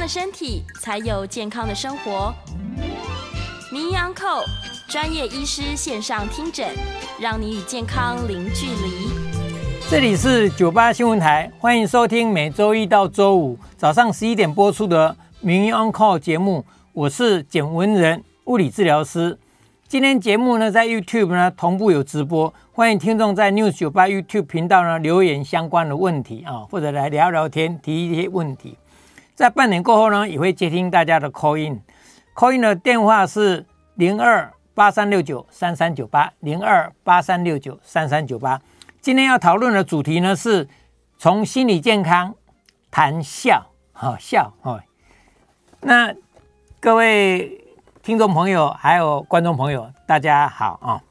的身体，才有健康的生活。名医 Onco 专业医师线上听诊，让你与健康零距离。这里是九八新闻台，欢迎收听每周一到周五早上十一点播出的《名医 On Call》节目。我是简文仁，物理治疗师。今天节目呢，在 YouTube 呢同步有直播，欢迎听众在 News 九八 YouTube 频道呢留言相关的问题啊，或者来聊聊天，提一些问题。在半年过后呢，也会接听大家的 Call In，Call In 的电话是零二八三六九三三九八零二八三六九三三九八。今天要讨论的主题呢，是从心理健康谈笑，好笑哦。那各位听众朋友还有观众朋友，大家好啊。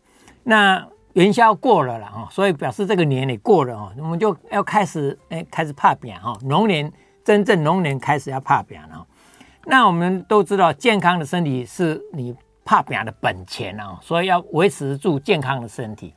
那元宵过了了啊，所以表示这个年也过了啊，我们就要开始哎，开始拍拼哈。龙年真正龙年开始要怕病了。那我们都知道，健康的身体是你怕病的本钱啊，所以要维持住健康的身体。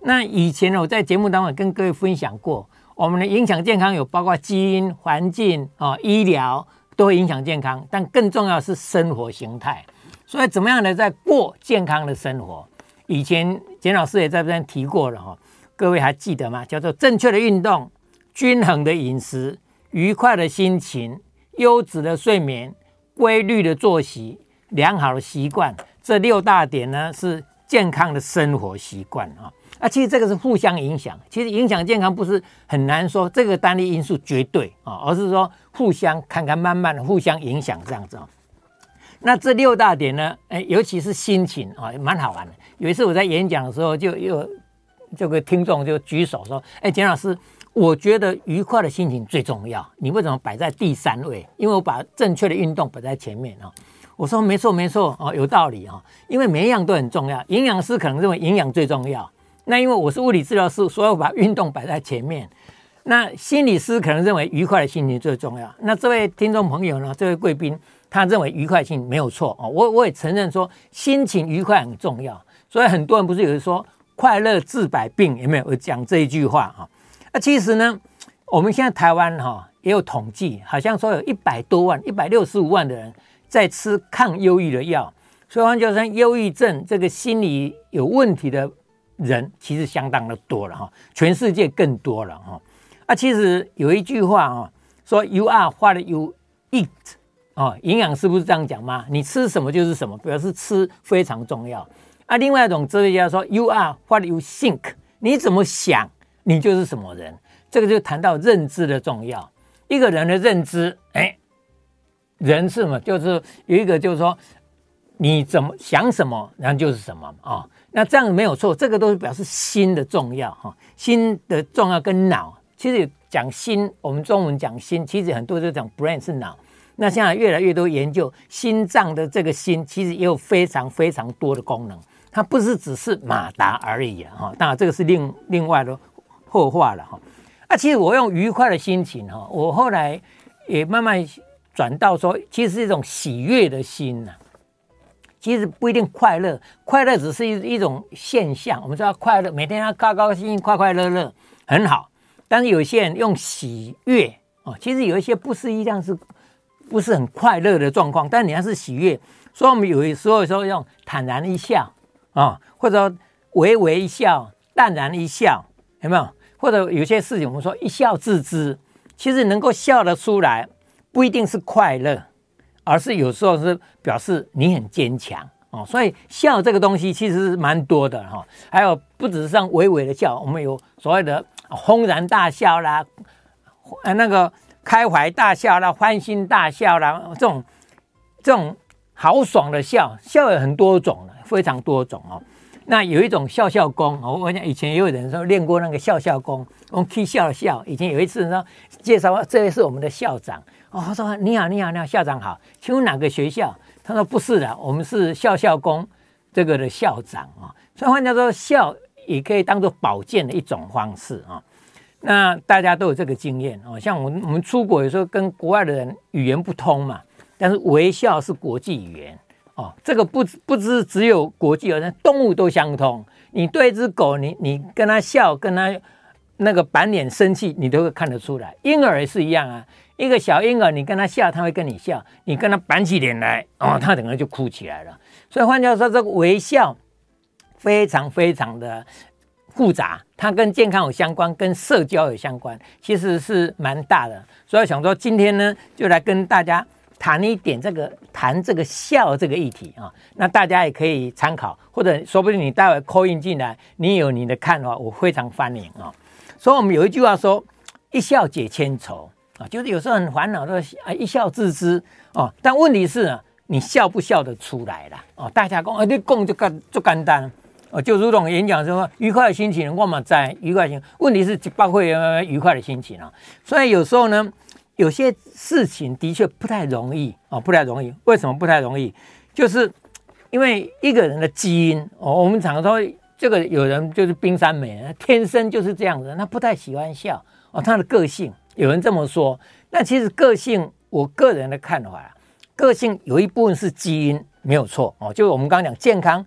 那以前呢，我在节目当中跟各位分享过，我们的影响健康有包括基因、环境啊、医疗都会影响健康，但更重要是生活形态。所以怎么样的在过健康的生活？以前简老师也在这边提过了哈，各位还记得吗？叫做正确的运动、均衡的饮食、愉快的心情、优质的睡眠、规律的作息、良好的习惯，这六大点呢是健康的生活习惯啊。啊，其实这个是互相影响。其实影响健康不是很难说，这个单一因素绝对啊，而是说互相看看，慢慢的互相影响这样子。那这六大点呢，哎，尤其是心情啊，蛮好玩的。有一次我在演讲的时候，就有这个听众就举手说：“哎，简老师，我觉得愉快的心情最重要，你为什么摆在第三位？因为我把正确的运动摆在前面啊。”我说：“没错，没错哦，有道理哈，因为每一样都很重要。营养师可能认为营养最重要。”那因为我是物理治疗师，所以我把运动摆在前面。那心理师可能认为愉快的心情最重要。那这位听众朋友呢？这位贵宾他认为愉快性没有错哦。我我也承认说心情愉快很重要。所以很多人不是有人说快乐治百病，有没有？我讲这一句话哈。那其实呢，我们现在台湾哈也有统计，好像说有一百多万、一百六十五万的人在吃抗忧郁的药。所以就说忧郁症这个心理有问题的。人其实相当的多了哈，全世界更多了哈。啊，其实有一句话啊，说 “You are what you eat” 哦，营养师不是这样讲吗？你吃什么就是什么，表示吃非常重要。啊，另外一种哲学家说 “You are what you think”，你怎么想，你就是什么人。这个就谈到认知的重要。一个人的认知，哎，人是什么？就是有一个就是说，你怎么想什么，然后就是什么啊。那这样没有错，这个都是表示心的重要哈，心的重要跟脑，其实讲心，我们中文讲心，其实很多就讲 brain 是脑。那现在越来越多研究心脏的这个心，其实也有非常非常多的功能，它不是只是马达而已啊哈。当然这个是另另外的破化了哈。啊，其实我用愉快的心情哈，我后来也慢慢转到说，其实是一种喜悦的心呐。其实不一定快乐，快乐只是一一种现象。我们说要快乐，每天要高高兴兴、快快乐乐，很好。但是有些人用喜悦哦，其实有一些不是一样，是不是很快乐的状况？但你要是喜悦，所以我们有时候说用坦然一笑啊，或者微微一笑、淡然一笑，有没有？或者有些事情我们说一笑置之，其实能够笑得出来，不一定是快乐。而是有时候是表示你很坚强哦，所以笑这个东西其实是蛮多的哈。还有不只是像微微的笑，我们有所谓的轰然大笑啦，呃那个开怀大笑啦，欢欣大笑啦，这种这种豪爽的笑，笑有很多种，非常多种哦。那有一种笑笑功，我我讲以前也有人说练过那个笑笑功，用 K 笑笑。以前有一次呢，介绍这位是我们的校长。哦，他说你好，你好，你好，校长好，请问哪个学校？他说不是的，我们是笑笑功这个的校长啊。所以换句话说，笑也可以当做保健的一种方式啊。那大家都有这个经验哦，像我们我们出国有时候跟国外的人语言不通嘛，但是微笑是国际语言哦。这个不不只只有国际语言，动物都相通。你对一只狗，你你跟它笑，跟它那个板脸生气，你都会看得出来。婴儿也是一样啊，一个小婴儿，你跟他笑，他会跟你笑；你跟他板起脸来，哦，他整个就哭起来了。所以换句话说，这个微笑非常非常的。复杂，它跟健康有相关，跟社交有相关，其实是蛮大的。所以想说今天呢，就来跟大家谈一点这个谈这个笑这个议题啊。那大家也可以参考，或者说不定你待会 call in 进来，你有你的看法，我非常欢迎啊。所以我们有一句话说，一笑解千愁啊，就是有时候很烦恼的啊，一笑置之哦。但问题是呢，你笑不笑得出来了哦？大家讲啊，你讲就干就简单。哦，就如同演讲说，愉快的心情，我们在愉快心。问题是包括愉快的心情啊，所以有时候呢，有些事情的确不太容易哦，不太容易。为什么不太容易？就是因为一个人的基因哦，我们常说这个有人就是冰山美人，天生就是这样子，他不太喜欢笑哦，他的个性有人这么说。那其实个性，我个人的看法，个性有一部分是基因没有错哦，就是我们刚刚讲健康。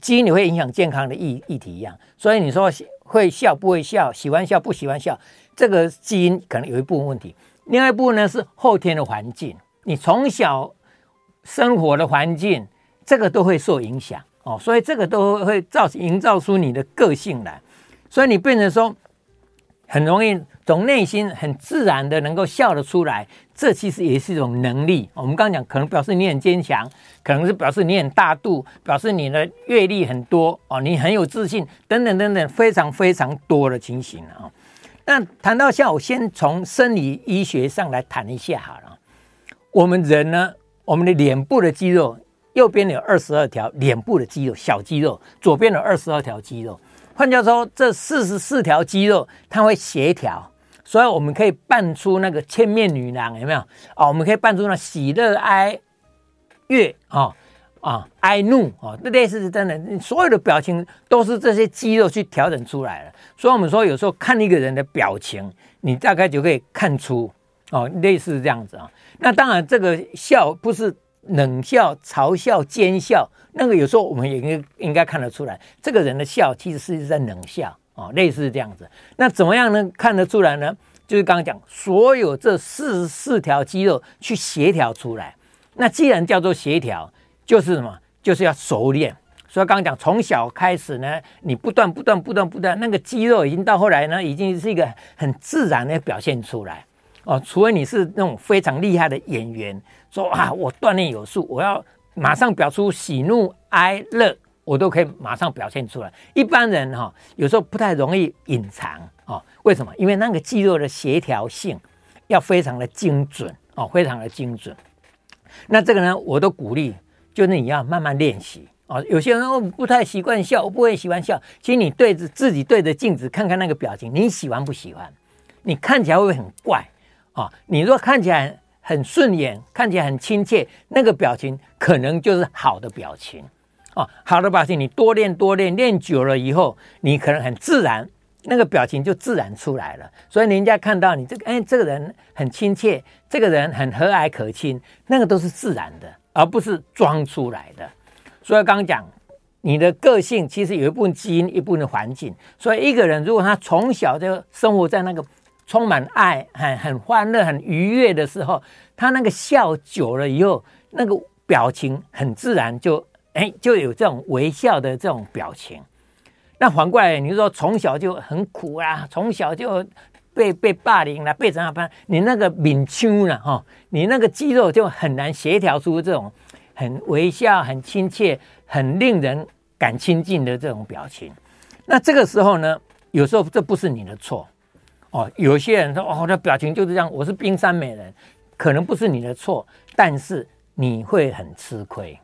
基因也会影响健康的议议题一样，所以你说会笑不会笑，喜欢笑不喜欢笑，这个基因可能有一部分问题。另外一部分呢是后天的环境，你从小生活的环境，这个都会受影响哦，所以这个都会造成营造出你的个性来，所以你变成说很容易。从内心很自然的能够笑得出来，这其实也是一种能力。我们刚刚讲，可能表示你很坚强，可能是表示你很大度，表示你的阅历很多哦，你很有自信，等等等等，非常非常多的情形啊。那谈到笑，我先从生理医学上来谈一下好了。我们人呢，我们的脸部的肌肉，右边有二十二条脸部的肌肉，小肌肉，左边有二十二条肌肉。换句话说，这四十四条肌肉它会协调。所以我们可以扮出那个千面女郎，有没有啊？我们可以扮出那喜乐哀乐啊啊哀怒啊，这类似是真的，所有的表情都是这些肌肉去调整出来的。所以我们说，有时候看一个人的表情，你大概就可以看出哦，类似这样子啊。那当然，这个笑不是冷笑、嘲笑、奸笑，那个有时候我们也应应该看得出来，这个人的笑其实是在冷笑。哦，类似这样子，那怎么样能看得出来呢？就是刚刚讲，所有这四十四条肌肉去协调出来。那既然叫做协调，就是什么？就是要熟练。所以刚刚讲，从小开始呢，你不断不断不断不断，那个肌肉已经到后来呢，已经是一个很自然的表现出来。哦，除非你是那种非常厉害的演员，说啊，我锻炼有素，我要马上表出喜怒哀乐。我都可以马上表现出来。一般人哈，有时候不太容易隐藏哦。为什么？因为那个肌肉的协调性要非常的精准哦，非常的精准。那这个呢，我都鼓励，就是你要慢慢练习哦。有些人我不太习惯笑，我不会喜欢笑。其实你对着自己对着镜子看看那个表情，你喜欢不喜欢？你看起来会不会很怪啊？你若看起来很顺眼，看起来很亲切，那个表情可能就是好的表情。哦，好的表情，你多练多练，练久了以后，你可能很自然，那个表情就自然出来了。所以人家看到你这个，哎，这个人很亲切，这个人很和蔼可亲，那个都是自然的，而不是装出来的。所以刚刚讲，你的个性其实有一部分基因，一部分环境。所以一个人如果他从小就生活在那个充满爱、很很欢乐、很愉悦的时候，他那个笑久了以后，那个表情很自然就。哎，就有这种微笑的这种表情。那反过来，你说从小就很苦啊，从小就被被霸凌了，被怎样办？你那个敏腔了哈，你那个肌肉就很难协调出这种很微笑、很亲切、很令人敢亲近的这种表情。那这个时候呢，有时候这不是你的错哦。有些人说哦，那表情就是这样，我是冰山美人，可能不是你的错，但是你会很吃亏。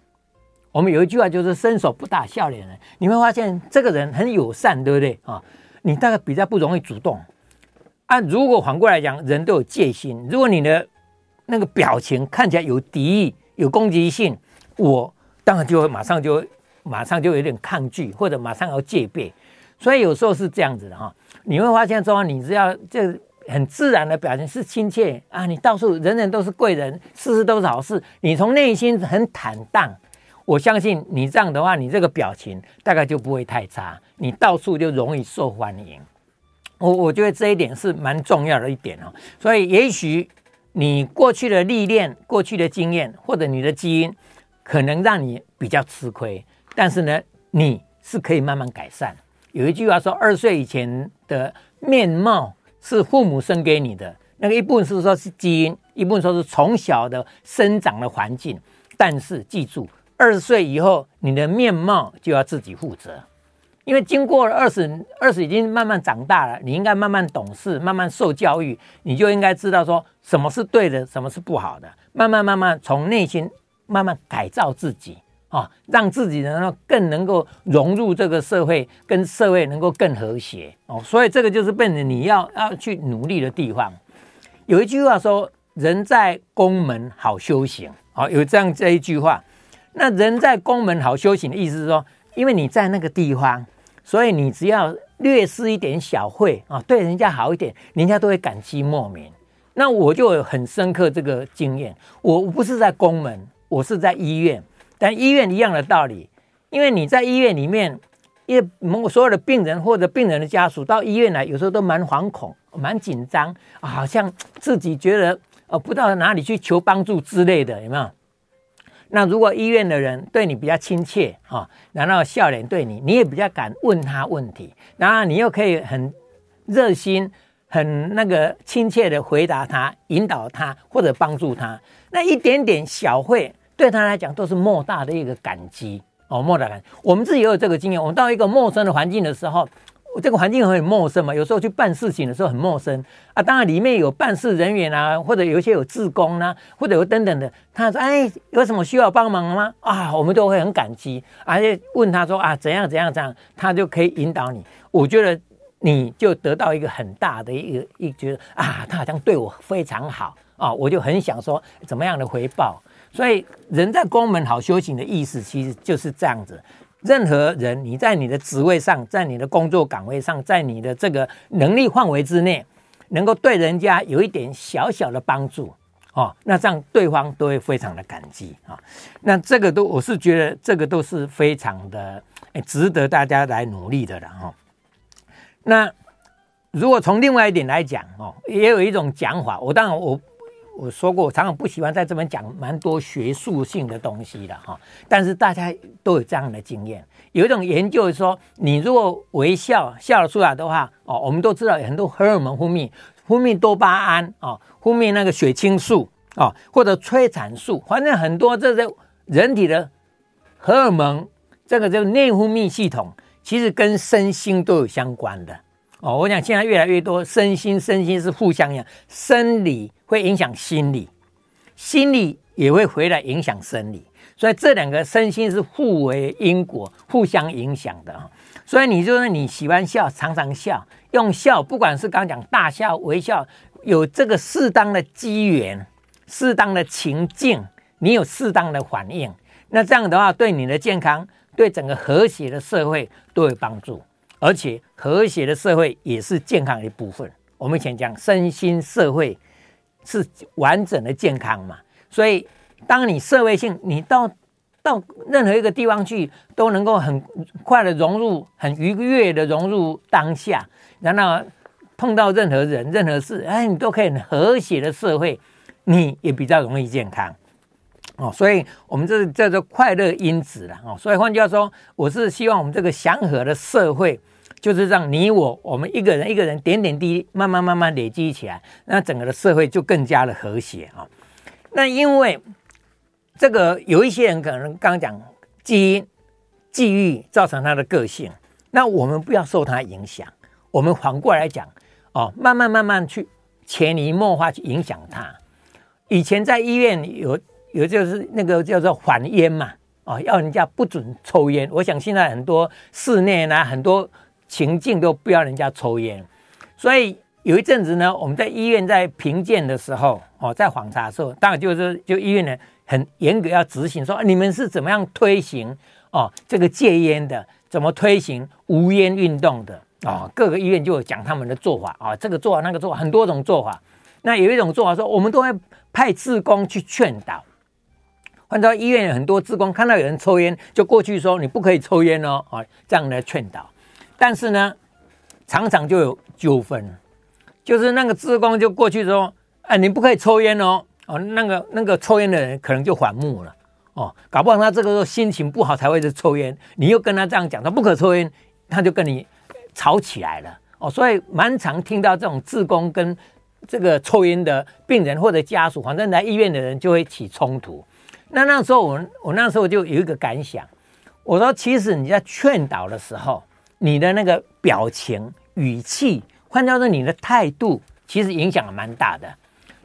我们有一句话就是“伸手不打笑脸人”，你会发现这个人很友善，对不对啊？你大概比较不容易主动啊。如果反过来讲，人都有戒心，如果你的那个表情看起来有敌意、有攻击性，我当然就会马上就马上就有点抗拒，或者马上要戒备。所以有时候是这样子的哈，你会发现说，你只要这很自然的表情是亲切啊，你到处人人都是贵人，事事都是好事，你从内心很坦荡。我相信你这样的话，你这个表情大概就不会太差，你到处就容易受欢迎。我我觉得这一点是蛮重要的一点哦。所以也许你过去的历练、过去的经验或者你的基因，可能让你比较吃亏，但是呢，你是可以慢慢改善。有一句话说，二岁以前的面貌是父母生给你的，那个一部分是说是基因，一部分说是从小的生长的环境，但是记住。二十岁以后，你的面貌就要自己负责，因为经过了二十，二十已经慢慢长大了，你应该慢慢懂事，慢慢受教育，你就应该知道说什么是对的，什么是不好的，慢慢慢慢从内心慢慢改造自己啊、让自己能够更能够融入这个社会，跟社会能够更和谐哦，所以这个就是变成你要要去努力的地方。有一句话说：“人在宫门好修行。”哦，有这样这一句话。那人在宫门好修行的意思是说，因为你在那个地方，所以你只要略施一点小惠啊，对人家好一点，人家都会感激莫名。那我就有很深刻这个经验，我不是在宫门，我是在医院，但医院一样的道理，因为你在医院里面，因为所有的病人或者病人的家属到医院来，有时候都蛮惶恐、蛮紧张，好像自己觉得呃不知道哪里去求帮助之类的，有没有？那如果医院的人对你比较亲切啊，然后笑脸对你，你也比较敢问他问题，然后你又可以很热心、很那个亲切的回答他、引导他或者帮助他，那一点点小惠对他来讲都是莫大的一个感激哦，莫大的感。我们自己也有这个经验，我们到一个陌生的环境的时候。这个环境很陌生嘛，有时候去办事情的时候很陌生啊。当然里面有办事人员啊，或者有一些有志工啊，或者有等等的。他说：“哎，有什么需要帮忙吗？”啊，我们都会很感激，而且问他说：“啊，怎样怎样这样，他就可以引导你。”我觉得你就得到一个很大的一个一觉得啊，他好像对我非常好啊，我就很想说怎么样的回报。所以人在宫门好修行的意思，其实就是这样子。任何人，你在你的职位上，在你的工作岗位上，在你的这个能力范围之内，能够对人家有一点小小的帮助，哦，那这样对方都会非常的感激啊。那这个都，我是觉得这个都是非常的值得大家来努力的了哈。那如果从另外一点来讲哦，也有一种讲法，我当然我。我说过，我常常不喜欢在这边讲蛮多学术性的东西的哈，但是大家都有这样的经验。有一种研究说，你如果微笑笑了出来的话，哦，我们都知道有很多荷尔蒙分泌，分泌多巴胺哦，分泌那个血清素哦，或者催产素，反正很多这些人体的荷尔蒙，这个就内分泌系统，其实跟身心都有相关的。哦，我想现在越来越多身心身心是互相影响，生理会影响心理，心理也会回来影响生理，所以这两个身心是互为因果，互相影响的。所以你就是你喜欢笑，常常笑，用笑，不管是刚讲大笑、微笑，有这个适当的机缘、适当的情境，你有适当的反应，那这样的话，对你的健康，对整个和谐的社会都有帮助。而且和谐的社会也是健康的一部分。我们以前讲身心社会是完整的健康嘛，所以当你社会性，你到到任何一个地方去，都能够很快的融入，很愉悦的融入当下，然后碰到任何人、任何事，哎，你都可以很和谐的社会，你也比较容易健康。哦，所以我们这叫做快乐因子了哦。所以换句话说，我是希望我们这个祥和的社会，就是让你我我们一个人一个人点点滴滴，慢慢慢慢累积起来，那整个的社会就更加的和谐啊。那因为这个有一些人可能刚刚讲基因际遇造成他的个性，那我们不要受他影响，我们反过来讲哦，慢慢慢慢去潜移默化去影响他。以前在医院有。有就是那个叫做反烟嘛，哦，要人家不准抽烟。我想现在很多室内呢，很多情境都不要人家抽烟，所以有一阵子呢，我们在医院在评鉴的时候，哦，在访查的时候，当然就是就医院呢很严格要执行说，你们是怎么样推行哦这个戒烟的，怎么推行无烟运动的哦，各个医院就有讲他们的做法啊、哦，这个做法那个做法，很多种做法。那有一种做法说，我们都会派志工去劝导。换到医院有很多职工，看到有人抽烟，就过去说你不可以抽烟哦，啊，这样来劝导。但是呢，常常就有纠纷。就是那个职工就过去说，哎，你不可以抽烟哦，哦，那个那个抽烟的人可能就反目了，哦，搞不好他这个时候心情不好才会去抽烟，你又跟他这样讲，他不可抽烟，他就跟你吵起来了，哦，所以蛮常听到这种职工跟这个抽烟的病人或者家属，反正来医院的人就会起冲突。那那时候我我那时候就有一个感想，我说其实你在劝导的时候，你的那个表情语气。换掉说你的态度，其实影响也蛮大的。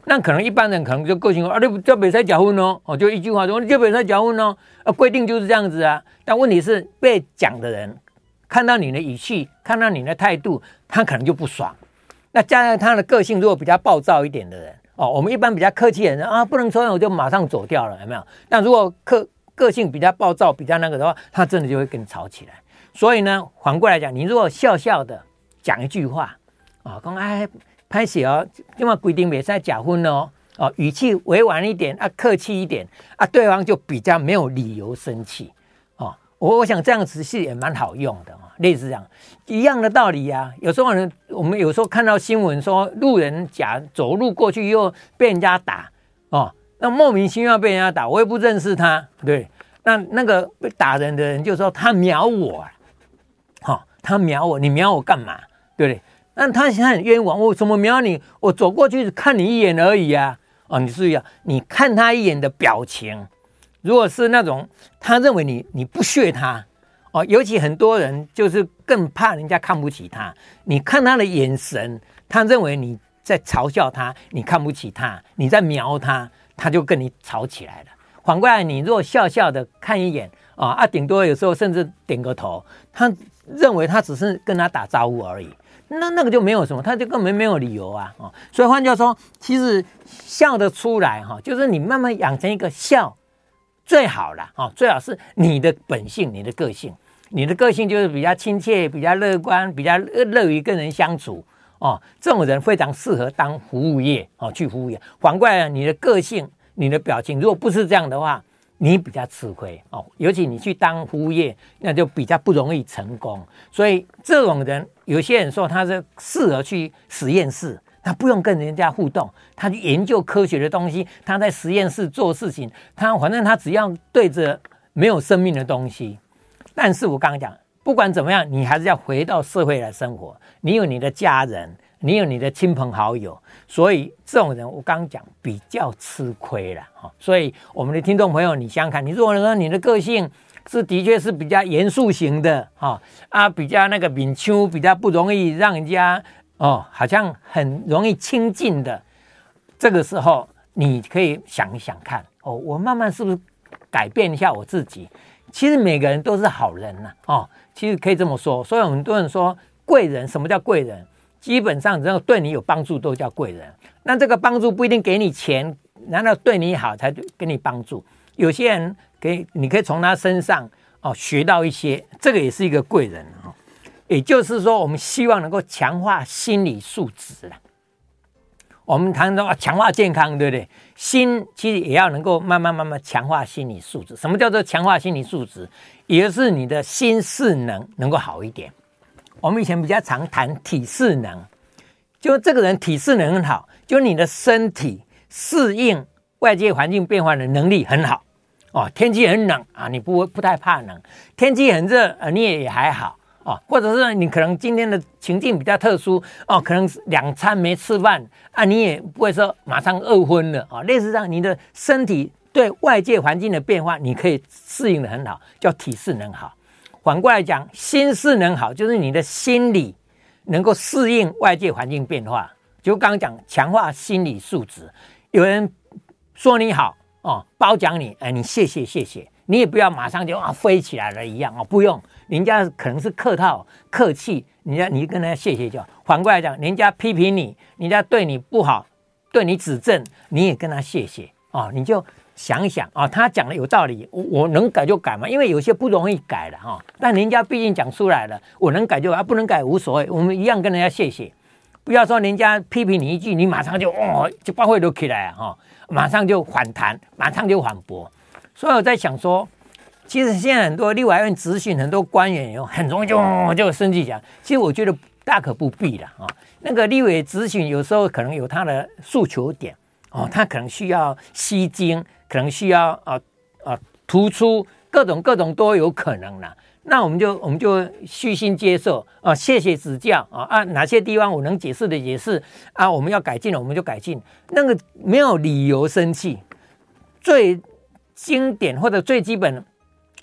那可能一般人可能就个性说啊，你叫别再结婚哦，哦，就一句话说你叫别再结婚哦，啊，规定就是这样子啊。但问题是被讲的人看到你的语气，看到你的态度，他可能就不爽。那加上他的个性如果比较暴躁一点的人哦，我们一般比较客气的人啊，不能抽烟我就马上走掉了，有没有？但如果个个性比较暴躁、比较那个的话，他真的就会跟你吵起来。所以呢，反过来讲，你如果笑笑的讲一句话。啊，讲哎，拍戏哦，因为规定别再假婚哦，哦，语气委婉一点啊，客气一点啊，对方就比较没有理由生气哦。我我想这样子是也蛮好用的啊，类似这样一样的道理呀、啊。有时候人我们有时候看到新闻说路人甲走路过去又被人家打哦，那莫名其妙被人家打，我也不认识他，对，那那个被打人的人就说他瞄我，好、哦，他瞄我，你瞄我干嘛？对不对？那他现在很冤枉，我怎么瞄你？我走过去看你一眼而已啊！哦，你注意啊，你看他一眼的表情，如果是那种他认为你你不屑他哦，尤其很多人就是更怕人家看不起他。你看他的眼神，他认为你在嘲笑他，你看不起他，你在瞄他，他就跟你吵起来了。反过来，你若笑笑的看一眼啊啊，顶多有时候甚至点个头，他认为他只是跟他打招呼而已。那那个就没有什么，他就根本没有理由啊，哦，所以换句话说，其实笑得出来哈，就是你慢慢养成一个笑最好了，哦，最好是你的本性，你的个性，你的个性就是比较亲切，比较乐观，比较乐于跟人相处，哦，这种人非常适合当服务业，哦，去服务业。反过来，你的个性，你的表情，如果不是这样的话，你比较吃亏哦，尤其你去当服务业，那就比较不容易成功。所以这种人，有些人说他是适合去实验室，他不用跟人家互动，他去研究科学的东西，他在实验室做事情，他反正他只要对着没有生命的东西。但是我刚刚讲，不管怎么样，你还是要回到社会来生活，你有你的家人。你有你的亲朋好友，所以这种人我刚刚讲比较吃亏了哈。所以我们的听众朋友，你想想看，你如果说你的个性是的确是比较严肃型的哈啊，比较那个敏秋，比较不容易让人家哦，好像很容易亲近的，这个时候你可以想一想看哦，我慢慢是不是改变一下我自己？其实每个人都是好人呐哦，其实可以这么说。所以很多人说贵人，什么叫贵人？基本上，只要对你有帮助，都叫贵人。那这个帮助不一定给你钱，难道对你好才给你帮助？有些人给你可以从他身上哦学到一些，这个也是一个贵人哦。也就是说，我们希望能够强化心理素质了。我们谈到强化健康，对不对？心其实也要能够慢慢慢慢强化心理素质。什么叫做强化心理素质？也就是你的心势能能够好一点。我们以前比较常谈体适能，就这个人体适能很好，就你的身体适应外界环境变化的能力很好哦。天气很冷啊，你不不太怕冷；天气很热啊，你也还好哦。或者是你可能今天的情境比较特殊哦，可能两餐没吃饭啊，你也不会说马上饿昏了啊。类似这样，你的身体对外界环境的变化，你可以适应的很好，叫体适能好。反过来讲，心适能好，就是你的心理能够适应外界环境变化。就刚刚讲，强化心理素质。有人说你好哦，褒奖你，哎，你谢谢谢谢，你也不要马上就啊飞起来了一样哦，不用，人家可能是客套客气，人家你跟人家谢谢就好。反过来讲，人家批评你，人家对你不好，对你指正，你也跟他谢谢哦，你就想一想啊，他讲的有道理，我我能改就改嘛，因为有些不容易改的哈。但人家毕竟讲出来了，我能改就改，不能改无所谓，我们一样跟人家谢谢。不要说人家批评你一句，你马上就哦就把会都起来哈，马上就反弹，马上就反驳。所以我在想说，其实现在很多立法院质询，很多官员有很容易就就生气讲。其实我觉得大可不必了啊。那个立委质询有时候可能有他的诉求点哦，他可能需要吸睛，可能需要啊啊突出各种各种都有可能了。那我们就我们就虚心接受啊，谢谢指教啊啊，哪些地方我能解释的解释啊，我们要改进了我们就改进，那个没有理由生气。最经典或者最基本的，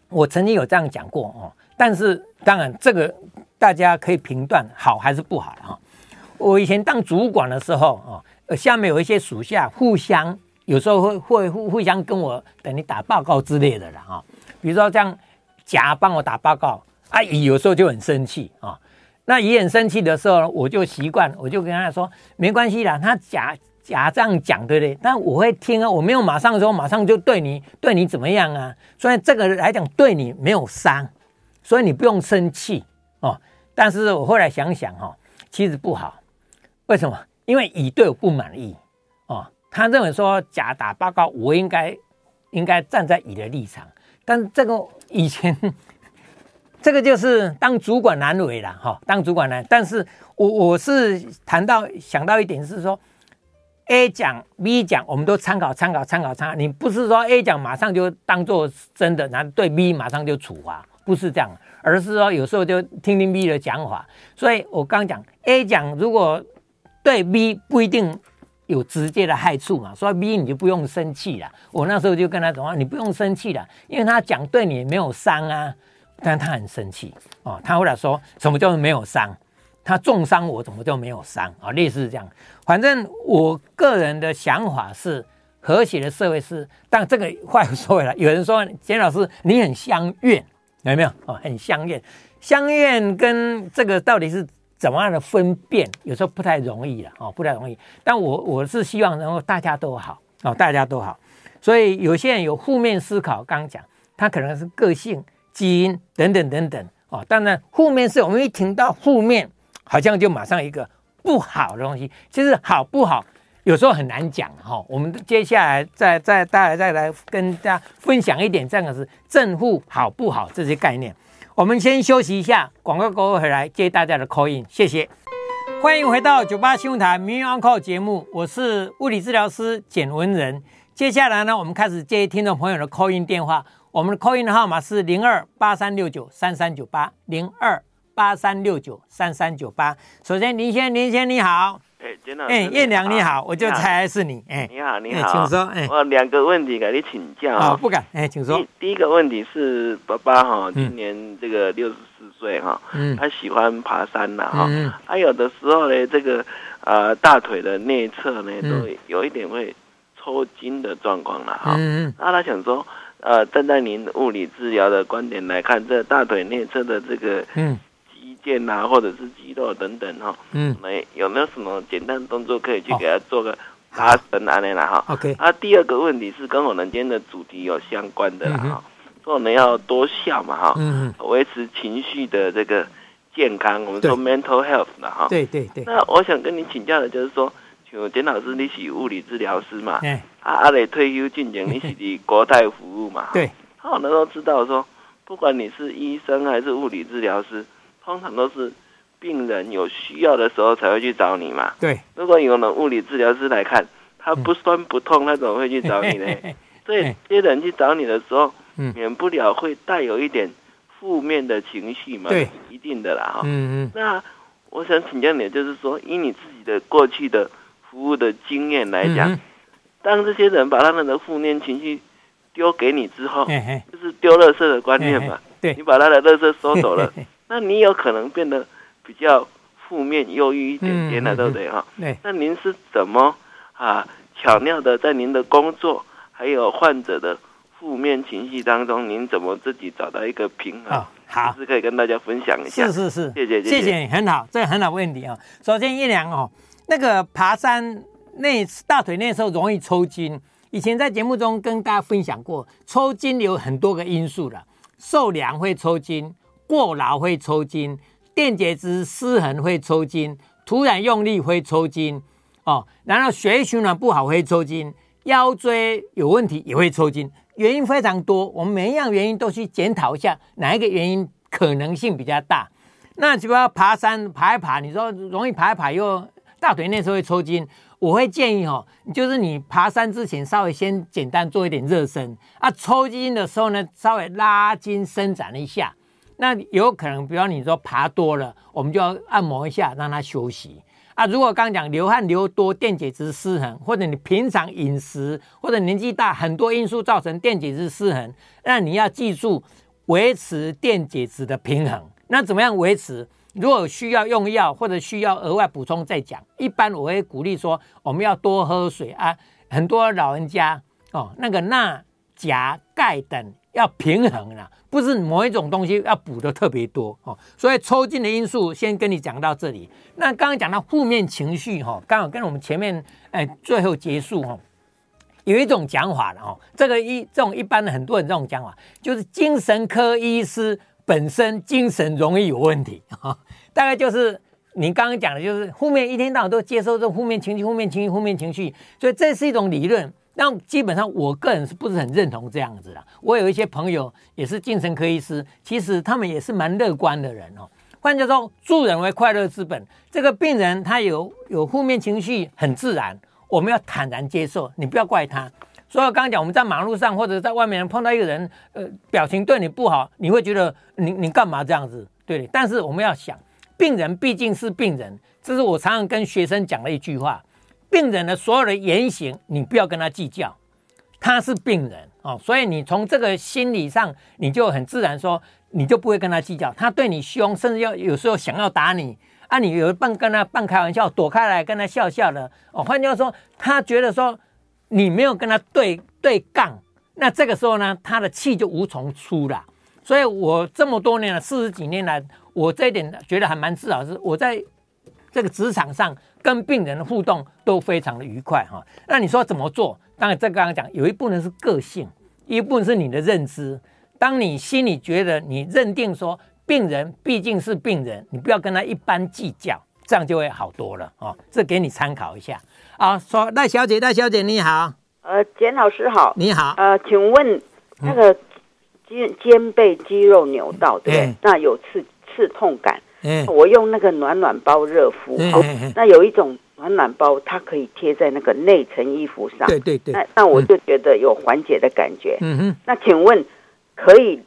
我曾经有这样讲过哦，但是当然这个大家可以评断好还是不好啊。我以前当主管的时候啊，下面有一些属下互相有时候会会互互相跟我等于打报告之类的了啊，比如说这样。甲帮我打报告，啊乙有时候就很生气啊。那乙很生气的时候，我就习惯，我就跟他说没关系啦。他甲甲这样讲，对不对？但我会听啊，我没有马上说，马上就对你对你怎么样啊。所以这个来讲对你没有伤，所以你不用生气哦。但是我后来想想哈，其实不好。为什么？因为乙对我不满意哦。他认为说甲打报告，我应该应该站在乙的立场。但这个以前，这个就是当主管难为了哈，当主管难。但是我我是谈到想到一点是说，A 讲 B 讲，我们都参考参考参考参考。你不是说 A 讲马上就当做真的，然后对 B 马上就处罚，不是这样，而是说有时候就听听 B 的讲法。所以我刚讲 A 讲，如果对 B 不一定。有直接的害处嘛，所以 B 你就不用生气了。我那时候就跟他讲话，你不用生气了，因为他讲对你没有伤啊，但他很生气哦。他后来说什么叫做没有伤？他重伤我，怎么就没有伤啊？类似这样。反正我个人的想法是，和谐的社会是，但这个话又说回来，有人说简老师你很相怨，有没有哦？很相怨，相怨跟这个到底是？怎么样的分辨，有时候不太容易了哦，不太容易。但我我是希望能够大家都好哦，大家都好。所以有些人有负面思考，刚刚讲他可能是个性、基因等等等等哦。当然，负面是我们一听到负面，好像就马上一个不好的东西。其实好不好，有时候很难讲哈。我们接下来再再大家再来跟大家分享一点这样的是正负好不好这些概念。我们先休息一下，广告过后回来接大家的 call in，谢谢。欢迎回到九八新闻台《名医 on call》节目，我是物理治疗师简文仁。接下来呢，我们开始接听众朋友的 call in 电话。我们的 call in 的号码是零二八三六九三三九八零二八三六九三三九八。首先，林先林先你好。哎，简老师，哎，燕良你好，我就猜是你。哎，你好，你好，请说。哎，我两个问题给你请教。啊，不敢。哎，请说。第第一个问题是，爸爸哈，今年这个六十四岁哈，嗯，他喜欢爬山呐哈，嗯，他有的时候呢，这个呃大腿的内侧呢，都有一点会抽筋的状况了哈。嗯，那他想说，呃，站在您物理治疗的观点来看，这大腿内侧的这个，嗯。腱啊，或者是肌肉等等哈，嗯，没有没有什么简单的动作可以去给他做个拉伸啊那哈，OK。啊，第二个问题是跟我们今天的主题有相关的啦哈，说我们要多笑嘛哈，嗯，维持情绪的这个健康，我们说 mental health 的哈，对对对。那我想跟你请教的就是说，请问简老师，你是物理治疗师嘛？哎，啊，阿磊退休进前，你是的国泰服务嘛？对，好，我们都知道说，不管你是医生还是物理治疗师。通常都是病人有需要的时候才会去找你嘛。对，如果有了物理治疗师来看，他不酸不痛，他怎么会去找你呢？所以这些人去找你的时候，免不了会带有一点负面的情绪嘛。对，一定的啦哈。嗯嗯。那我想请教你，就是说，以你自己的过去的服务的经验来讲，当这些人把他们的负面情绪丢给你之后，就是丢垃圾的观念嘛。对，你把他的垃圾收走了。那你有可能变得比较负面、忧郁一点点了，对不对哈？对。那您是怎么啊巧妙的在您的工作还有患者的负面情绪当中，您怎么自己找到一个平衡？哦、好，是可以跟大家分享一下。是是是，谢谢谢谢，很好，这个很好问题啊、哦。首先一良哦，那个爬山那大腿那时候容易抽筋，以前在节目中跟大家分享过，抽筋有很多个因素了，受凉会抽筋，过劳会抽筋，电解质失衡会抽筋，突然用力会抽筋哦，然后血液循环不好会抽筋。腰椎有问题也会抽筋，原因非常多。我们每一样原因都去检讨一下，哪一个原因可能性比较大。那就要爬山爬一爬，你说容易爬一爬又大腿内侧会抽筋，我会建议哦，就是你爬山之前稍微先简单做一点热身啊，抽筋的时候呢，稍微拉筋伸展一下。那有可能，比方你说爬多了，我们就要按摩一下，让它休息。啊，如果刚刚讲流汗流多，电解质失衡，或者你平常饮食或者年纪大，很多因素造成电解质失衡，那你要记住维持电解质的平衡。那怎么样维持？如果需要用药或者需要额外补充再讲。一般我会鼓励说，我们要多喝水啊。很多老人家哦，那个钠、钾、钙等要平衡啦。不是某一种东西要补的特别多哦，所以抽筋的因素先跟你讲到这里。那刚刚讲到负面情绪哈，刚好跟我们前面哎最后结束哈，有一种讲法了哈，这个一这种一般的很多人这种讲法，就是精神科医师本身精神容易有问题哈，大概就是你刚刚讲的，就是负面一天到晚都接受这负面情绪、负面情绪、负面情绪，所以这是一种理论。那基本上，我个人是不是很认同这样子的？我有一些朋友也是精神科医师，其实他们也是蛮乐观的人哦。换句话说，助人为快乐之本。这个病人他有有负面情绪，很自然，我们要坦然接受，你不要怪他。所以刚刚讲，我们在马路上或者在外面碰到一个人，呃，表情对你不好，你会觉得你你干嘛这样子？对，但是我们要想，病人毕竟是病人，这是我常常跟学生讲的一句话。病人的所有的言行，你不要跟他计较，他是病人哦，所以你从这个心理上，你就很自然说，你就不会跟他计较。他对你凶，甚至要有时候想要打你啊，你有半跟他半开玩笑，躲开来跟他笑笑的哦。换句话说，他觉得说你没有跟他对对杠，那这个时候呢，他的气就无从出了。所以我这么多年了，四十几年来，我这一点觉得还蛮自豪，是我在这个职场上。跟病人的互动都非常的愉快哈，那你说怎么做？当然，这刚刚讲有一部分是个性，一部分是你的认知。当你心里觉得你认定说病人毕竟是病人，你不要跟他一般计较，这样就会好多了哦。这给你参考一下啊。说赖小姐，赖小姐你好，呃，简老师好，你好，呃，请问那个肩肩背肌肉扭到对？那有刺刺痛感。嗯，我用那个暖暖包热敷，哦，那有一种暖暖包，它可以贴在那个内层衣服上，对对对，那那我就觉得有缓解的感觉。嗯哼，那请问可以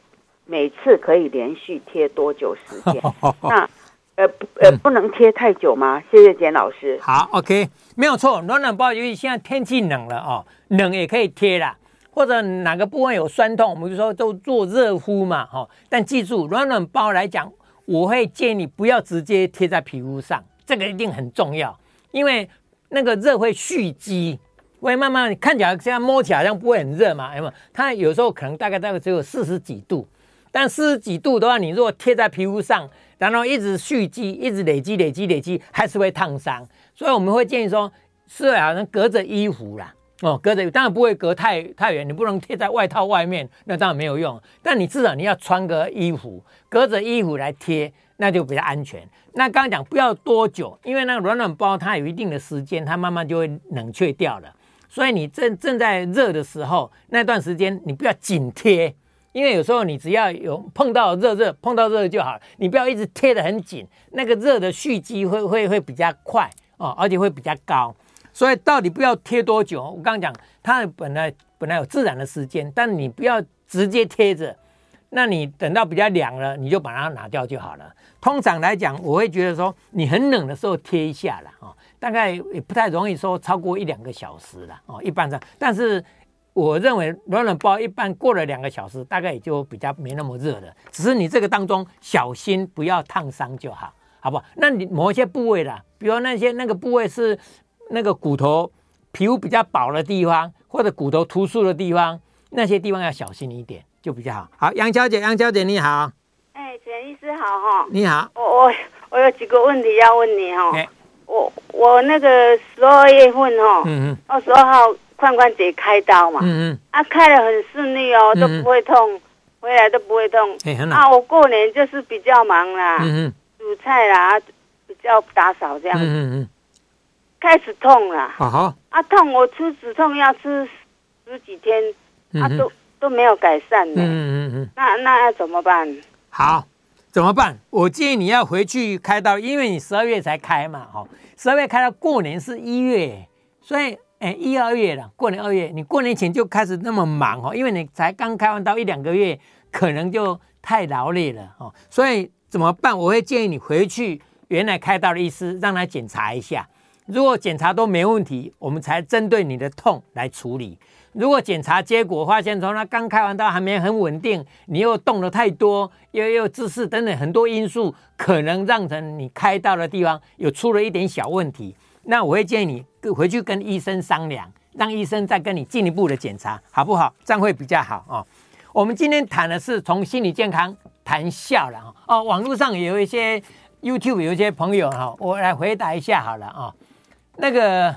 每次可以连续贴多久时间？那呃不呃不能贴太久吗？谢谢简老师。好，OK，没有错，暖暖包由于现在天气冷了哦，冷也可以贴啦，或者哪个部位有酸痛，我们就说都做热敷嘛，哈。但记住，暖暖包来讲。我会建议你不要直接贴在皮肤上，这个一定很重要，因为那个热会蓄积，会慢慢看起来现在摸起来好像不会很热嘛，哎嘛，它有时候可能大概大概只有四十几度，但四十几度的话，你如果贴在皮肤上，然后一直蓄积，一直累积累积累积，还是会烫伤，所以我们会建议说，是好像隔着衣服啦。哦，隔着当然不会隔太太远，你不能贴在外套外面，那当然没有用。但你至少你要穿个衣服，隔着衣服来贴，那就比较安全。那刚刚讲不要多久，因为那个暖暖包它有一定的时间，它慢慢就会冷却掉了。所以你正正在热的时候，那段时间你不要紧贴，因为有时候你只要有碰到热热，碰到热就好。你不要一直贴得很紧，那个热的蓄积会会会比较快哦，而且会比较高。所以到底不要贴多久？我刚刚讲，它本来本来有自然的时间，但你不要直接贴着。那你等到比较凉了，你就把它拿掉就好了。通常来讲，我会觉得说，你很冷的时候贴一下了哦，大概也不太容易说超过一两个小时了哦，一般上。但是我认为暖暖包一般过了两个小时，大概也就比较没那么热了。只是你这个当中小心不要烫伤就好，好不好？那你某一些部位啦，比如那些那个部位是。那个骨头皮肤比较薄的地方，或者骨头突出的地方，那些地方要小心一点，就比较好。好，杨小姐，杨小姐你好。哎，简医师好哈。你好。我我我有几个问题要问你哈。我我那个十二月份哈，嗯嗯，二十二号髋关节开刀嘛，嗯嗯，啊开的很顺利哦，都不会痛，回来都不会痛。哎，很好。啊，我过年就是比较忙啦，嗯嗯，煮菜啦，比较打扫这样。嗯嗯嗯。开始痛了。好好。啊痛，我吃止痛药吃十几天，啊都都没有改善呢。嗯嗯嗯。那那要怎么办？好。怎么办？我建议你要回去开刀，因为你十二月才开嘛，哈，十二月开到，过年是一月，所以，哎，一二月了，过年二月，你过年前就开始那么忙哦，因为你才刚开完刀一两个月，可能就太劳累了哦，所以怎么办？我会建议你回去原来开刀的医师让他检查一下，如果检查都没问题，我们才针对你的痛来处理。如果检查结果发现从他刚开完刀还没很稳定，你又动了太多，又又姿势等等很多因素，可能让成你开刀的地方有出了一点小问题，那我会建议你回去跟医生商量，让医生再跟你进一步的检查，好不好？这样会比较好哦。我们今天谈的是从心理健康谈笑了哦。哦，网络上有一些 YouTube 有一些朋友哈，我来回答一下好了啊，那个。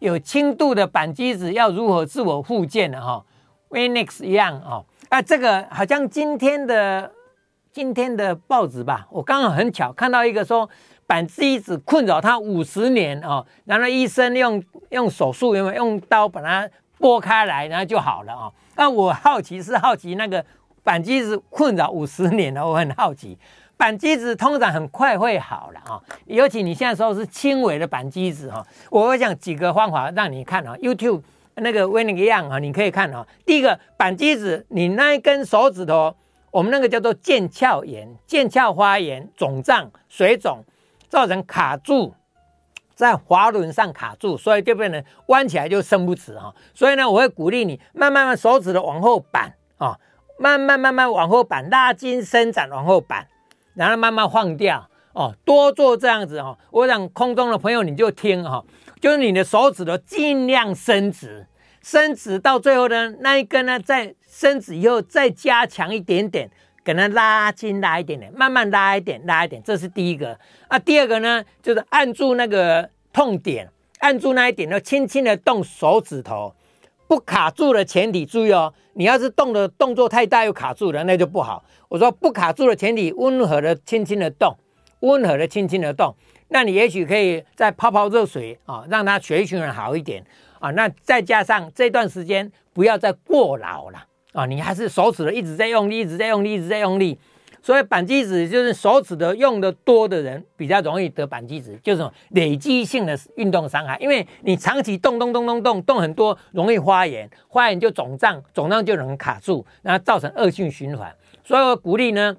有轻度的扳机子要如何自我复健的哈，Venix 一样哦，啊，这个好像今天的今天的报纸吧，我刚好很巧看到一个说扳机子困扰他五十年哦，然后医生用用手术用用刀把它剥开来，然后就好了哦。那我好奇是好奇那个扳机子困扰五十年了，我很好奇。扳机子通常很快会好了啊，尤其你现在说是轻微的扳机子哈，我会讲几个方法让你看啊，YouTube 那个 Winning 一样啊，你可以看啊。第一个扳机子，你那一根手指头，我们那个叫做腱鞘炎、腱鞘发炎、肿胀、水肿，造成卡住在滑轮上卡住，所以就变成弯起来就伸不直哈。所以呢，我会鼓励你慢慢慢手指头往后扳啊，慢慢慢慢往后扳，拉筋伸展往后扳。然后慢慢放掉哦，多做这样子哦。我想空中的朋友你就听哈，就是你的手指头尽量伸直，伸直到最后呢，那一根呢再伸直以后再加强一点点，给它拉筋拉一点点，慢慢拉一点拉一点，这是第一个。啊，第二个呢就是按住那个痛点，按住那一点呢，轻轻的动手指头，不卡住的前提，注意哦，你要是动的动作太大又卡住了，那就不好。我说不卡住的前提，温和的轻轻的动，温和的轻轻的动，那你也许可以再泡泡热水啊，让它血液循环好一点啊。那再加上这段时间不要再过劳了啊，你还是手指的一直在用力，一直在用力，一直在用力。所以扳机指就是手指的用的多的人比较容易得扳机指，就是累积性的运动伤害，因为你长期动动动动动动很多，容易发炎，发炎就肿胀，肿胀就容易卡住，然后造成恶性循环。所以我鼓励呢，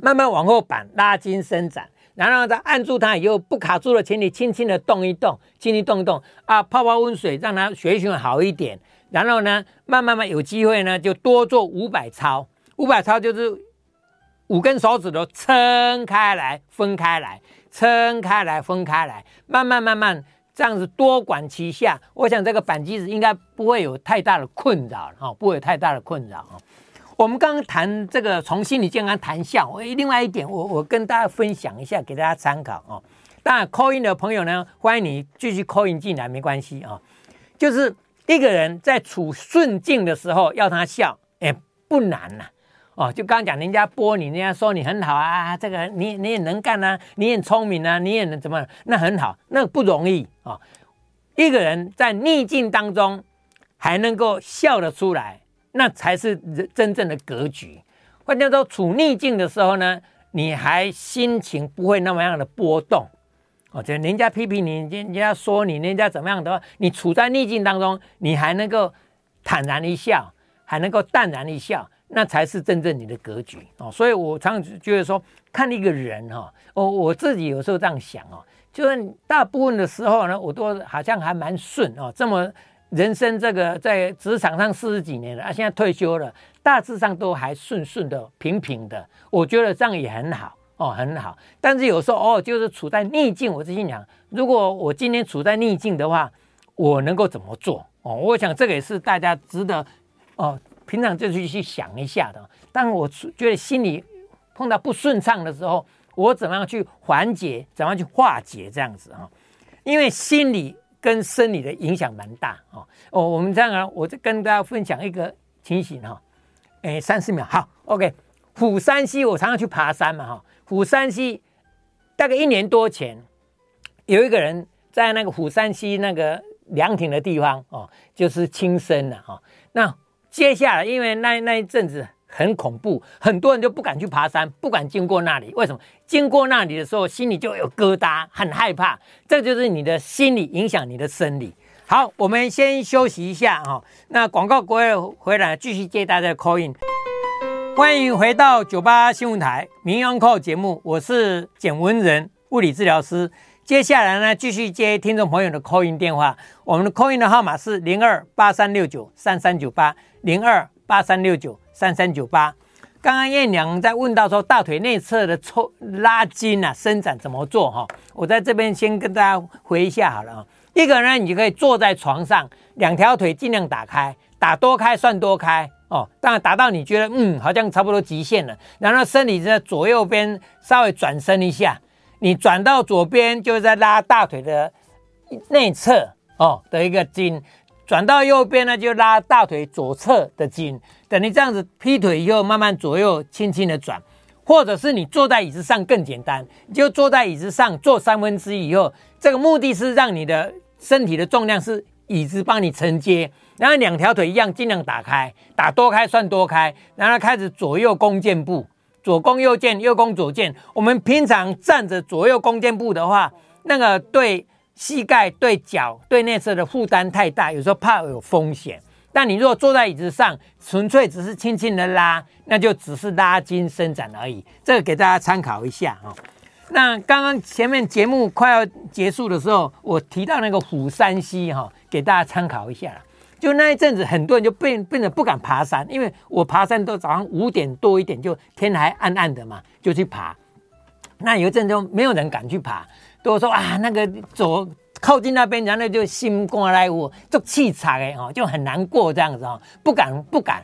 慢慢往后扳，拉筋伸展，然后再按住它以后不卡住了，请你轻轻的动一动，轻轻动一动啊，泡泡温水，让它血液循环好一点。然后呢，慢慢慢有机会呢，就多做五百操。五百操就是五根手指头撑开来，分开来，撑开来，分开来，慢慢慢慢这样子多管齐下，我想这个扳机指应该不会有太大的困扰哈，不会有太大的困扰哈。我们刚刚谈这个从心理健康谈笑，我另外一点，我我跟大家分享一下，给大家参考哦。当然，call in 的朋友呢，欢迎你继续 call in 进来，没关系啊、就是一个人在处顺境的时候，要他笑，哎，不难呐、哦，就刚刚讲人家播你，人家说你很好啊，这个你你也能干啊，你也聪明啊，你也能怎么，那很好，那不容易啊、哦。一个人在逆境当中还能够笑得出来。那才是真正的格局。换句话说，处逆境的时候呢，你还心情不会那么样的波动。哦，就人家批评你，人家说你，人家怎么样的话，你处在逆境当中，你还能够坦然一笑，还能够淡然一笑，那才是真正你的格局哦。所以我常常觉得说，看一个人哈，我我自己有时候这样想哦，就是大部分的时候呢，我都好像还蛮顺哦，这么。人生这个在职场上四十几年了啊，现在退休了，大致上都还顺顺的、平平的。我觉得这样也很好哦，很好。但是有时候哦，就是处在逆境，我就心想，如果我今天处在逆境的话，我能够怎么做哦？我想这个也是大家值得哦平常就去去想一下的。当我觉得心里碰到不顺畅的时候，我怎么样去缓解，怎么样去化解这样子哈？因为心理跟生理的影响蛮大哦。哦，我们这样啊，我就跟大家分享一个情形哈。哎，三十秒，好，OK。虎山西，我常常去爬山嘛哈。虎山西大概一年多前，有一个人在那个虎山西那个凉亭的地方哦，就是轻生了哈。那接下来，因为那那一阵子。很恐怖，很多人就不敢去爬山，不敢经过那里。为什么？经过那里的时候，心里就有疙瘩，很害怕。这就是你的心理影响你的生理。好，我们先休息一下哈。那广告过后回来继续接大家的 call in。欢迎回到九八新闻台名医 on call 节目，我是简文仁物理治疗师。接下来呢，继续接听众朋友的 call in 电话。我们的 call in 的号码是零二八三六九三三九八零二八三六九。三三九八，刚刚燕娘在问到说大腿内侧的抽拉筋啊伸展怎么做哈？我在这边先跟大家回一下好了啊。一个呢你就可以坐在床上，两条腿尽量打开，打多开算多开哦。当然打到你觉得嗯好像差不多极限了，然后身体在左右边稍微转身一下，你转到左边就是在拉大腿的内侧哦的一个筋。转到右边呢，就拉大腿左侧的筋。等你这样子劈腿以后，慢慢左右轻轻的转，或者是你坐在椅子上更简单，你就坐在椅子上坐三分之一以后，这个目的是让你的身体的重量是椅子帮你承接，然后两条腿一样尽量打开，打多开算多开，然后开始左右弓箭步，左弓右箭，右弓左箭。我们平常站着左右弓箭步的话，那个对。膝盖对脚对内侧的负担太大，有时候怕有风险。但你如果坐在椅子上，纯粹只是轻轻的拉，那就只是拉筋伸展而已。这个给大家参考一下哈。那刚刚前面节目快要结束的时候，我提到那个虎山溪哈，给大家参考一下。就那一阵子，很多人就变变得不敢爬山，因为我爬山都早上五点多一点，就天还暗暗的嘛，就去爬。那有一阵就没有人敢去爬。都说啊，那个走靠近那边，然后就心肝来我就气场哎哦，就很难过这样子哦，不敢不敢。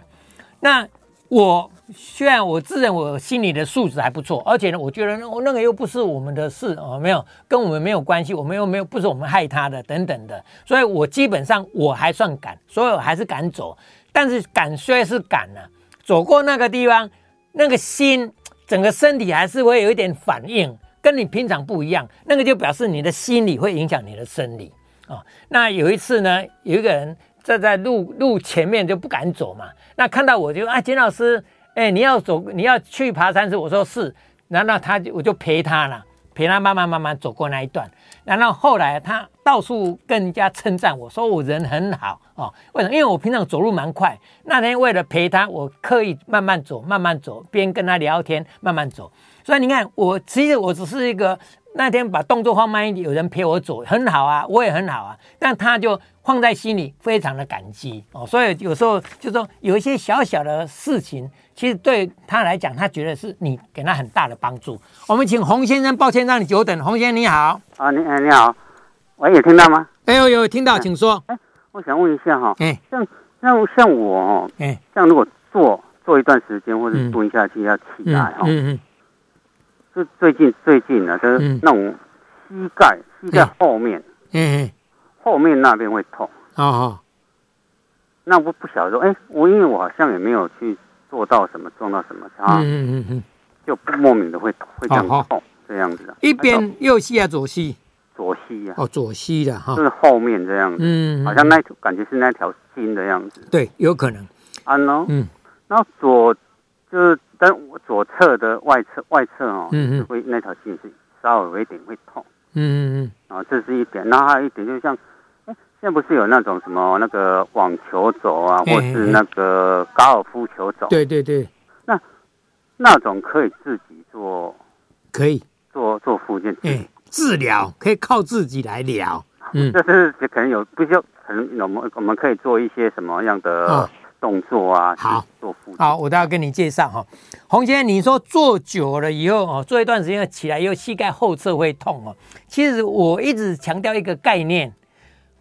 那我虽然我自认我心理的素质还不错，而且呢，我觉得那那个又不是我们的事哦，没有跟我们没有关系，我们又没有不是我们害他的等等的，所以我基本上我还算敢，所以我还是敢走。但是敢虽然是敢呢，啊，走过那个地方，那个心整个身体还是会有一点反应。跟你平常不一样，那个就表示你的心理会影响你的生理啊、那有一次呢，有一个人站在路路前面就不敢走嘛，那看到我就啊，简老师，哎，你要走，你要去爬山是？我说是，然后他就我就陪他了，陪他慢慢慢慢走过那一段。然后后来他到处跟人家称赞我说我人很好哦。为什么？因为我平常走路蛮快，那天为了陪他，我刻意慢慢走，慢慢走，边跟他聊天，慢慢走。所以你看，我其实我只是一个那天把动作放慢一点，有人陪我走，很好啊，我也很好啊。但他就放在心里，非常的感激哦。所以有时候就说有一些小小的事情，其实对他来讲，他觉得是你给他很大的帮助。我们请洪先生，抱歉让你久等。洪先生你好，啊你你好，喂，有听到吗？哎呦有听到，请说。哎，我想问一下哈，哎，像像像我哦，哎，像如果坐坐一段时间或者蹲下去要起来哈，嗯嗯。就最近最近呢，就是那种膝盖、嗯、膝盖后面，嗯，后面那边会痛。哦哦。那我不晓得说，哎、欸，我因为我好像也没有去做到什么，撞到什么，啊，嗯嗯嗯就莫名的会会这样痛，哦、这样子的。一边右膝啊，左膝？左膝啊。哦，左膝的哈。就是后面这样子，嗯，好像那感觉是那条筋的样子。对，有可能。啊喏，嗯，然后左就是。但我左侧的外侧外侧哦，嗯嗯会那条筋是稍微有一点会痛，嗯嗯嗯，啊，这是一点，然后还有一点，就像，哎，现在不是有那种什么那个网球肘啊，或是那个高尔夫球肘，对对对，那那种可以自己做，可以。做做复健，哎，治疗可以靠自己来疗，嗯，这是可能有，不需要可能我们我们可以做一些什么样的。动作啊，好，好，我都要跟你介绍哈。洪先生，你说坐久了以后哦，坐一段时间起来以后，膝盖后侧会痛哦。其实我一直强调一个概念，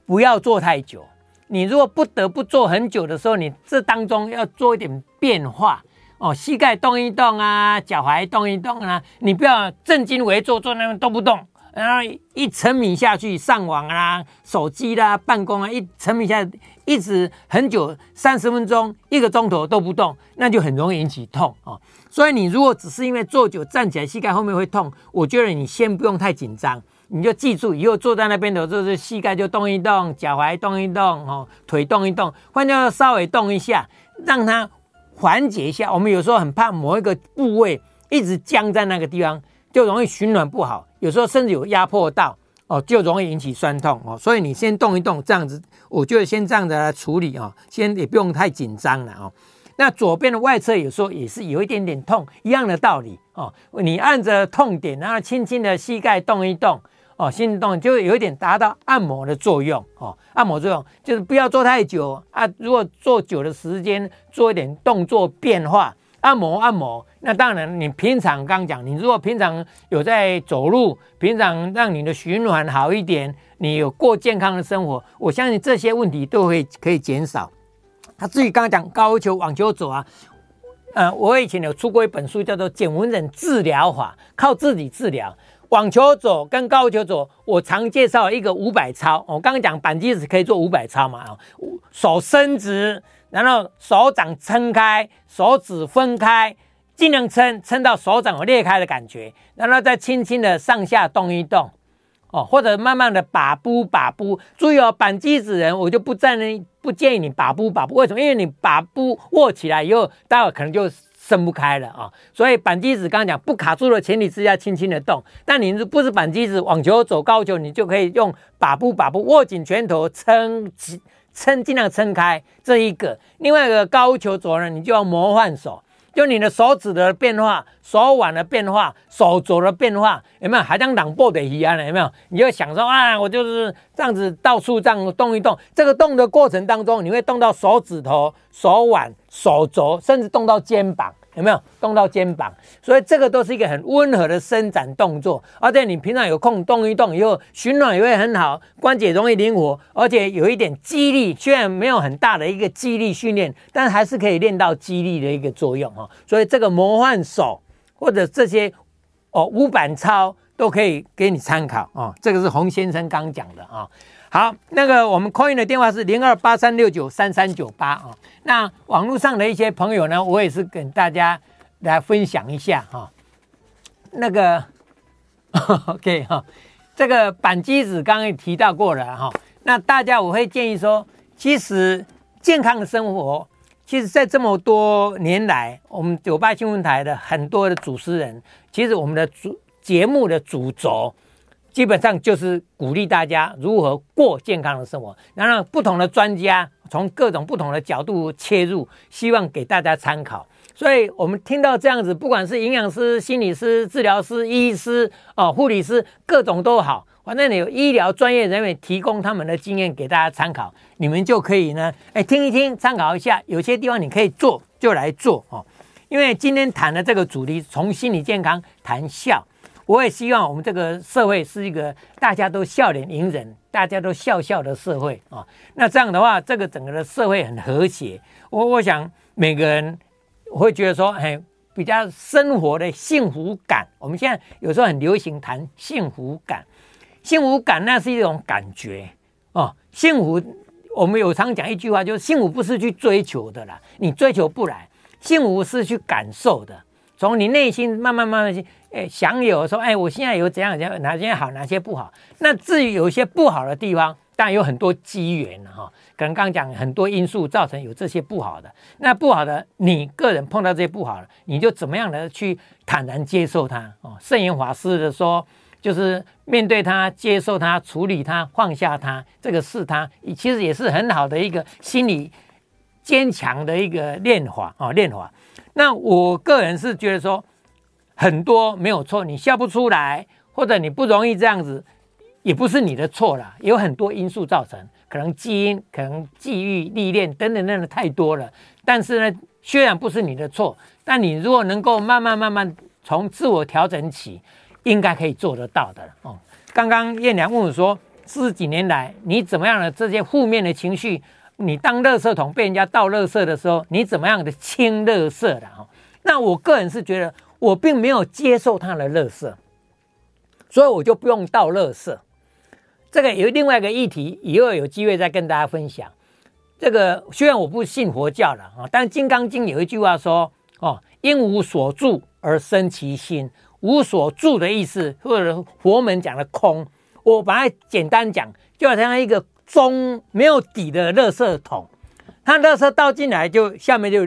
不要坐太久。你如果不得不做很久的时候，你这当中要做一点变化哦，膝盖动一动啊，脚踝动一动啊，你不要正襟危坐坐那边都不动。然后一沉迷下去，上网啊、手机啦、办公啊，一沉迷下，一直很久，三十分钟、一个钟头都不动，那就很容易引起痛哦。所以你如果只是因为坐久站起来膝盖后面会痛，我觉得你先不用太紧张，你就记住以后坐在那边的时候，就是膝盖就动一动，脚踝动一动，哦，腿动一动，或者稍微动一下，让它缓解一下。我们有时候很怕某一个部位一直僵在那个地方。就容易循环不好，有时候甚至有压迫到哦，就容易引起酸痛哦。所以你先动一动，这样子，我就先这样子来处理哦，先也不用太紧张了哦。那左边的外侧有时候也是有一点点痛，一样的道理哦。你按着痛点，然后轻轻的膝盖动一动哦，心动就有一点达到按摩的作用哦。按摩作用就是不要做太久啊，如果做久的时间，做一点动作变化。按摩按摩，那当然，你平常刚讲，你如果平常有在走路，平常让你的循环好一点，你有过健康的生活，我相信这些问题都会可以减少。他至于刚刚讲高球网球肘啊，呃，我以前有出过一本书，叫做《简文人治疗法》，靠自己治疗网球肘跟高球肘。我常介绍一个五百操，我刚刚讲板机子可以做五百操嘛啊，手伸直。然后手掌撑开，手指分开，尽量撑撑到手掌有裂开的感觉，然后再轻轻的上下动一动，哦，或者慢慢的把步把步。注意哦，板机子人我就不赞，不建议你把步把步。为什么？因为你把步握起来以后，待会可能就伸不开了啊、所以扳机指刚刚讲不卡住的前提之下，轻轻的动。但你不是扳机指，网球肘高球，你就可以用把步把步，握紧拳头撑起。撑，尽量撑开这一个。另外一个高球肘呢，你就要魔幻手，就你的手指的变化、手腕的变化、手肘的变化，有没有？还像朗波的一样的，有没有？你就想说啊，我就是这样子到处这样动一动。这个动的过程当中，你会动到手指头、手腕、手肘，甚至动到肩膀。有没有动到肩膀？所以这个都是一个很温和的伸展动作，而且你平常有空动一动以后，循环也会很好，关节容易灵活，而且有一点肌力。虽然没有很大的一个肌力训练，但还是可以练到肌力的一个作用哈。所以这个魔幻手或者这些哦五板操都可以给你参考哦。这个是洪先生刚讲的啊。好，那个我们 Coin 的电话是零二八三六九三三九八啊。那网络上的一些朋友呢，我也是跟大家来分享一下哈。那个 OK 哈，这个板机子刚刚也提到过了哈。那大家我会建议说，其实健康的生活，其实在这么多年来，我们九八新闻台的很多的主持人，其实我们的主节目的主轴。基本上就是鼓励大家如何过健康的生活，然后不同的专家从各种不同的角度切入，希望给大家参考。所以我们听到这样子，不管是营养师、心理师、治疗师、医师哦、护理师，各种都好，反正你有医疗专业人员提供他们的经验给大家参考，你们就可以呢，哎，听一听，参考一下。有些地方你可以做，就来做哦。因为今天谈的这个主题，从心理健康谈笑。我也希望我们这个社会是一个大家都笑脸迎人，大家都笑笑的社会啊。那这样的话，这个整个的社会很和谐。我我想每个人会觉得说，哎，比较生活的幸福感。我们现在有时候很流行谈幸福感，幸福感那是一种感觉哦。幸福，我们有常讲一句话，就是幸福不是去追求的啦，你追求不来。幸福是去感受的。从你内心慢慢慢慢去，哎，享有说，哎，我现在有怎样怎样，哪些好，哪些不好。那至于有一些不好的地方，当然有很多机缘了哈，可能刚刚讲很多因素造成有这些不好的。那不好的，你个人碰到这些不好的，你就怎么样的去坦然接受它哦。圣严法师的说，就是面对它，接受它，处理它，放下它，这个是它，其实也是很好的一个心理坚强的一个练法啊，练法。那我个人是觉得说，很多没有错，你笑不出来，或者你不容易这样子，也不是你的错啦，有很多因素造成，可能基因、可能际遇、历练等等等等太多了。但是呢，虽然不是你的错，但你如果能够慢慢慢慢从自我调整起，应该可以做得到的哦。刚刚燕良问我说，四十几年来你怎么样的这些负面的情绪，你当垃圾桶被人家倒垃圾的时候，你怎么样的清垃圾的哈？那我个人是觉得，我并没有接受他的垃圾，所以我就不用倒垃圾。这个有另外一个议题，以后有机会再跟大家分享。这个虽然我不信佛教了啊，但《金刚经》有一句话说：“哦，应无所住而生其心。”无所住的意思，或者佛门讲的空，我把它简单讲，就好像一个中没有底的垃圾桶，它垃圾倒进来就下面就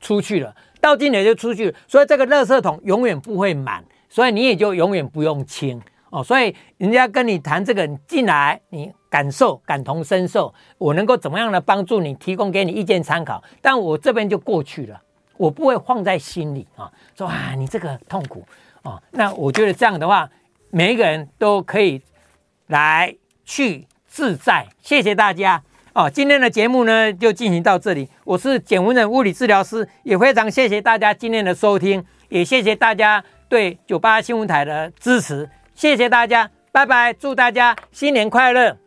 出去了，倒进来就出去，所以这个垃圾桶永远不会满，所以你也就永远不用清哦。所以人家跟你谈这个，你进来你感受感同身受，我能够怎么样的帮助你，提供给你意见参考，但我这边就过去了，我不会放在心里啊，说啊你这个痛苦。哦，那我觉得这样的话，每一个人都可以来去自在。谢谢大家哦，今天的节目呢就进行到这里。我是简文仁物理治疗师，也非常谢谢大家今天的收听，也谢谢大家对九八新闻台的支持。谢谢大家，拜拜，祝大家新年快乐。